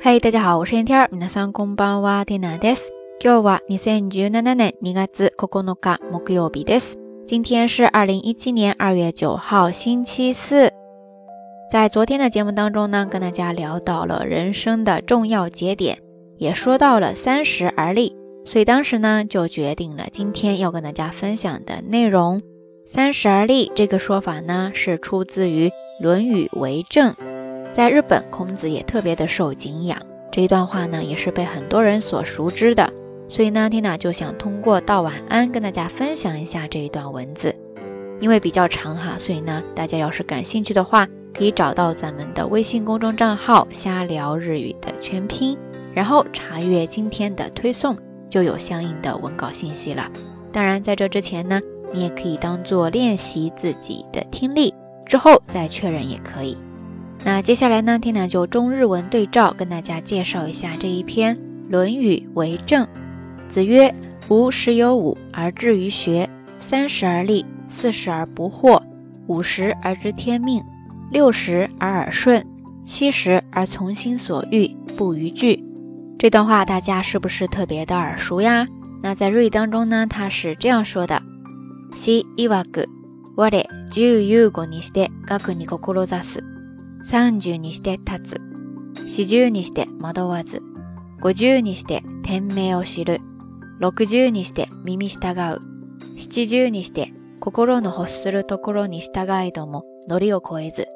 嗨，大家好，我是天天儿。皆さんこんばんは、テナです。今日は二千十七年二月九日木曜日です。今天是二零一七年二月九号，星期四。在昨天的节目当中呢，跟大家聊到了人生的重要节点，也说到了三十而立，所以当时呢就决定了今天要跟大家分享的内容。三十而立这个说法呢，是出自于《论语为政》。 在日本，孔子也特别的受敬仰。这一段话呢，也是被很多人所熟知的。所以呢，缇娜就想通过道晚安跟大家分享一下这一段文字，因为比较长哈，所以呢，大家要是感兴趣的话，可以找到咱们的微信公众账号“瞎聊日语”的全拼，然后查阅今天的推送，就有相应的文稿信息了。当然，在这之前呢，你也可以当做练习自己的听力，之后再确认也可以。那接下来呢，缇娜就中日文对照跟大家介绍一下这一篇《论语为政》。子曰：“吾十有五而志于学，三十而立，四十而不惑，五十而知天命，六十而耳顺，七十而从心所欲，不逾矩。”这段话大家是不是特别的耳熟呀？那在日语当中呢，它是这样说的：“西伊瓦格，我的十有五にして学に志す。” 三十にして立つ。四十にして惑わず。五十にして天命を知る。六十にして耳従う。七十にして心の欲するところに従いども、ノリを超えず。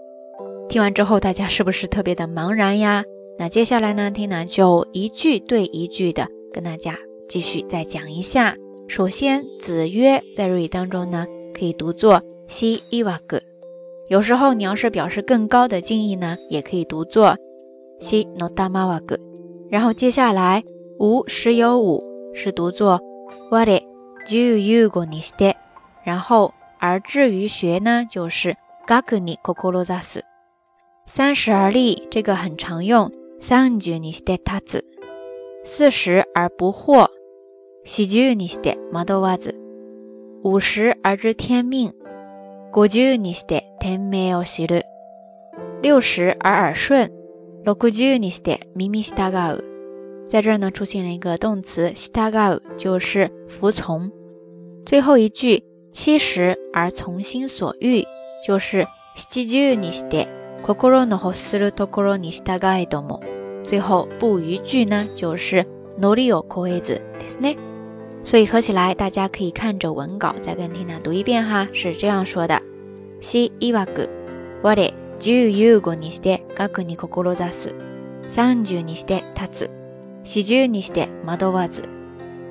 听完之后，大家是不是特别的茫然呀？那接下来呢，听呢就一句对一句的跟大家继续再讲一下。首先，子曰在日语当中呢，可以读作西伊瓦格。有时候你要是表示更高的敬意呢，也可以读作西诺达马瓦格。然后接下来五十有五是读作瓦列九有五尼斯的。然后而至于学呢，就是嘎克尼ココロザス。三十而立这个很常用，三十尼斯的塔子。四十而不惑，四十尼斯的马多瓦子。五十而知天命。 五十にして天命を知る。六十而耳顺。六十にして耳従う。在这儿呢，出现了一个动词従う，就是服从。最后一句七十而从心所欲，就是七十にして心の欲するところに従いども。最后不逾矩呢，就是ノリを超えずですね。 所以合起来，大家可以看着文稿再跟缇娜读一遍哈，是这样说的：西伊瓦格，我的十有五にして学に志す。三十にして立つ。四十にして惑わず。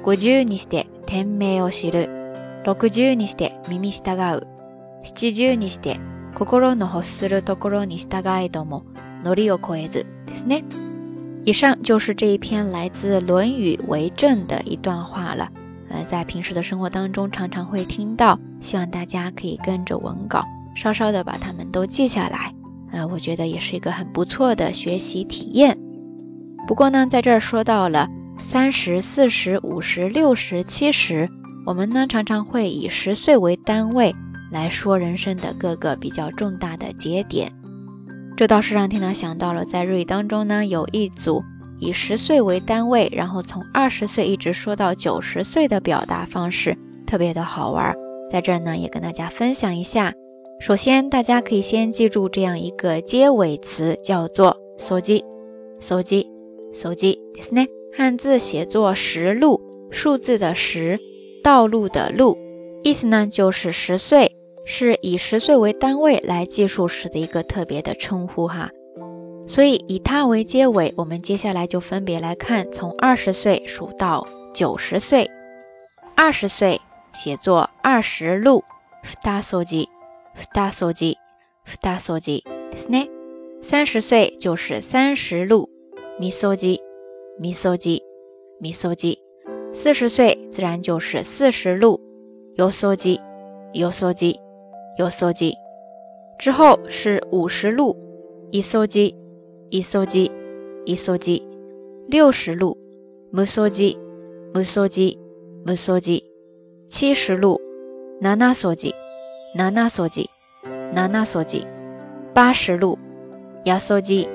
五十にして天命を知る。六十にして耳従う。七十にして心の欲するところに従いども、ノリを超えずですね。以上就是这一篇来自《论语为政》的一段话了。 呃，在平时的生活当中，常常会听到，希望大家可以跟着文稿，稍稍的把它们都记下来。呃，我觉得也是一个很不错的学习体验。不过呢，在这儿说到了三十四十五十六十七十，我们呢常常会以十岁为单位来说人生的各个比较重大的节点。这倒是让缇娜想到了，在日语当中呢，有一组。以十岁为单位，然后从二十岁一直说到九十岁的表达方式，特别的好玩。在这儿呢，也跟大家分享一下。首先，大家可以先记住这样一个结尾词，叫做“手机”，手机，手机，ですね。汉字写作“十路”，数字的“十”，道路的“路”，意思呢就是十岁，是以十岁为单位来计数时的一个特别的称呼哈。 所以以它为结尾，我们接下来就分别来看，从二十岁数到九十岁。二十岁写作二十路，ふたそじ、ふたそじ、ふたそじですね。三十岁就是三十路，みそじ、みそじ、みそじ。四十岁自然就是四十路，よそじ、よそじ、よそじ。之后是五十路，いそじ。 一搜机，一搜机，六十路；木搜机，木搜机，木搜机，七十路；ナナ搜机，ナナ搜机，ナナ搜机，八十路；ヤ搜机，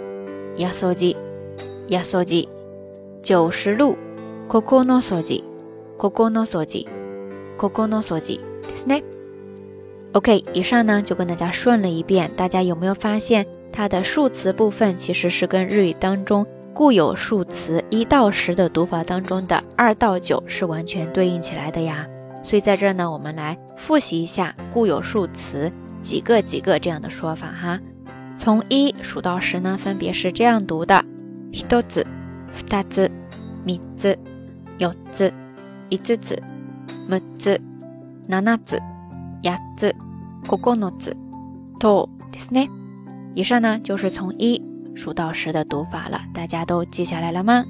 ヤ搜机， やそじ、九十路、ここのそじ、ここのそじ、ここのそじですね。OK，以上呢就跟大家顺了一遍，大家有没有发现 它的数词部分其实是跟日语当中固有数词一到十的读法当中的二到九是完全对应起来的呀？所以在这儿呢，我们来复习一下固有数词几个几个这样的说法哈。从一数到十呢，分别是这样读的：一つ、二つ、三つ、四つ、五つ、六つ、七つ、八つ。ここのつとですね。 以上呢就是从一数到十的读法了，大家都记下来了吗？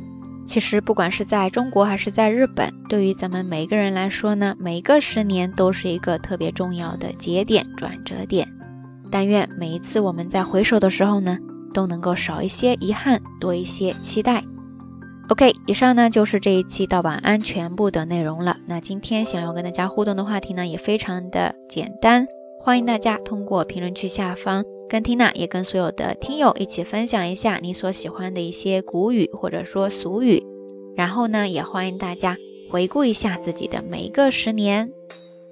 其实不管是在中国还是在日本，对于咱们每一个人来说呢，每个十年都是一个特别重要的节点、转折点。但愿每一次我们在回首的时候呢，都能够少一些遗憾，多一些期待。OK，以上呢就是这一期到晚安全部的内容了。那今天想要跟大家互动的话题呢，也非常的简单。欢迎大家通过评论区下方跟缇娜，也跟所有的听友一起分享一下你所喜欢的一些古语或者说俗语。然后呢，也欢迎大家回顾一下自己的每一个十年。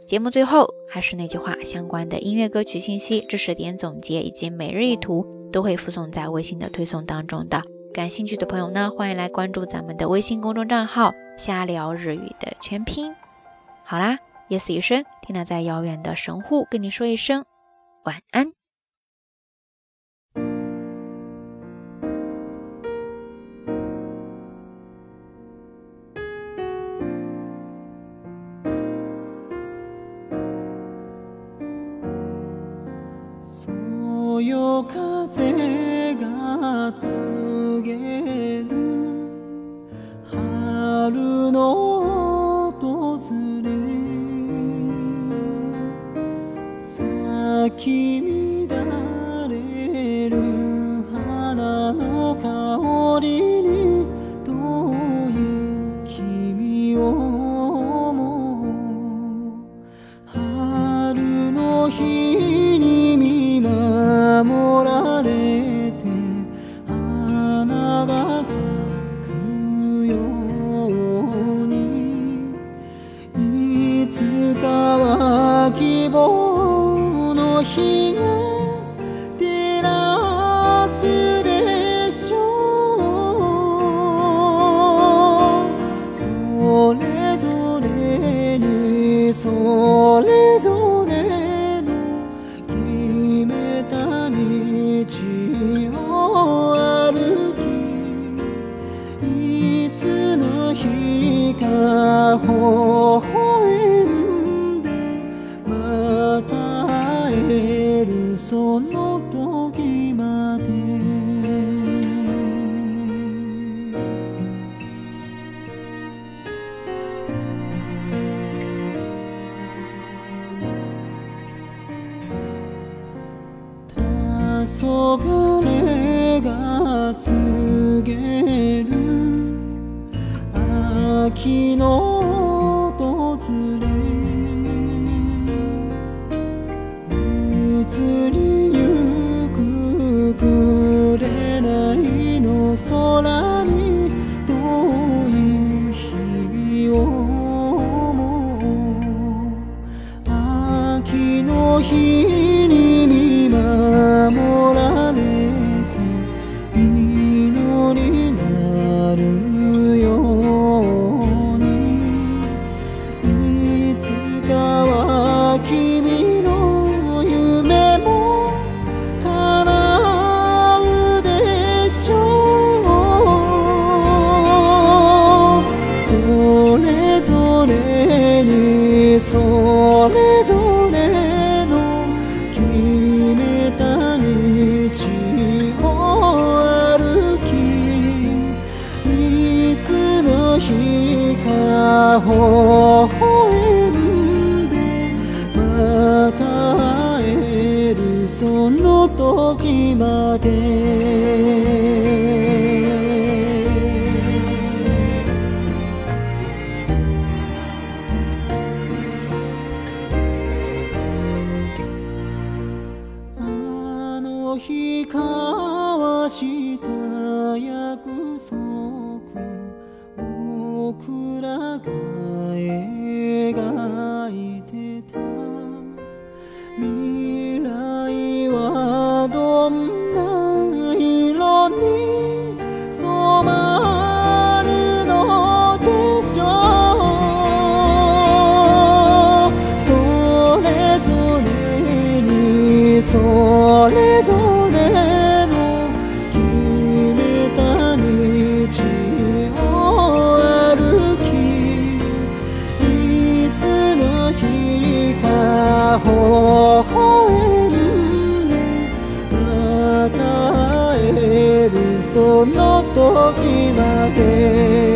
节目最后还是那句话，相关的音乐歌曲信息、知识点总结以及每日一图都会附送在微信的推送当中的。感兴趣的朋友呢，欢迎来关注咱们的微信公众账号“瞎聊日语”的全拼。好啦。夜色已深，听娜在遥远的神户跟你说一声晚安。夜風が告げる春の訪れ。先日が照らすでしょうそれぞれにそれぞれの決めた道を歩きいつの日かが告げる。秋の微笑んでまた会えるその時まで。あの日交わし微笑むまた会えるその時まで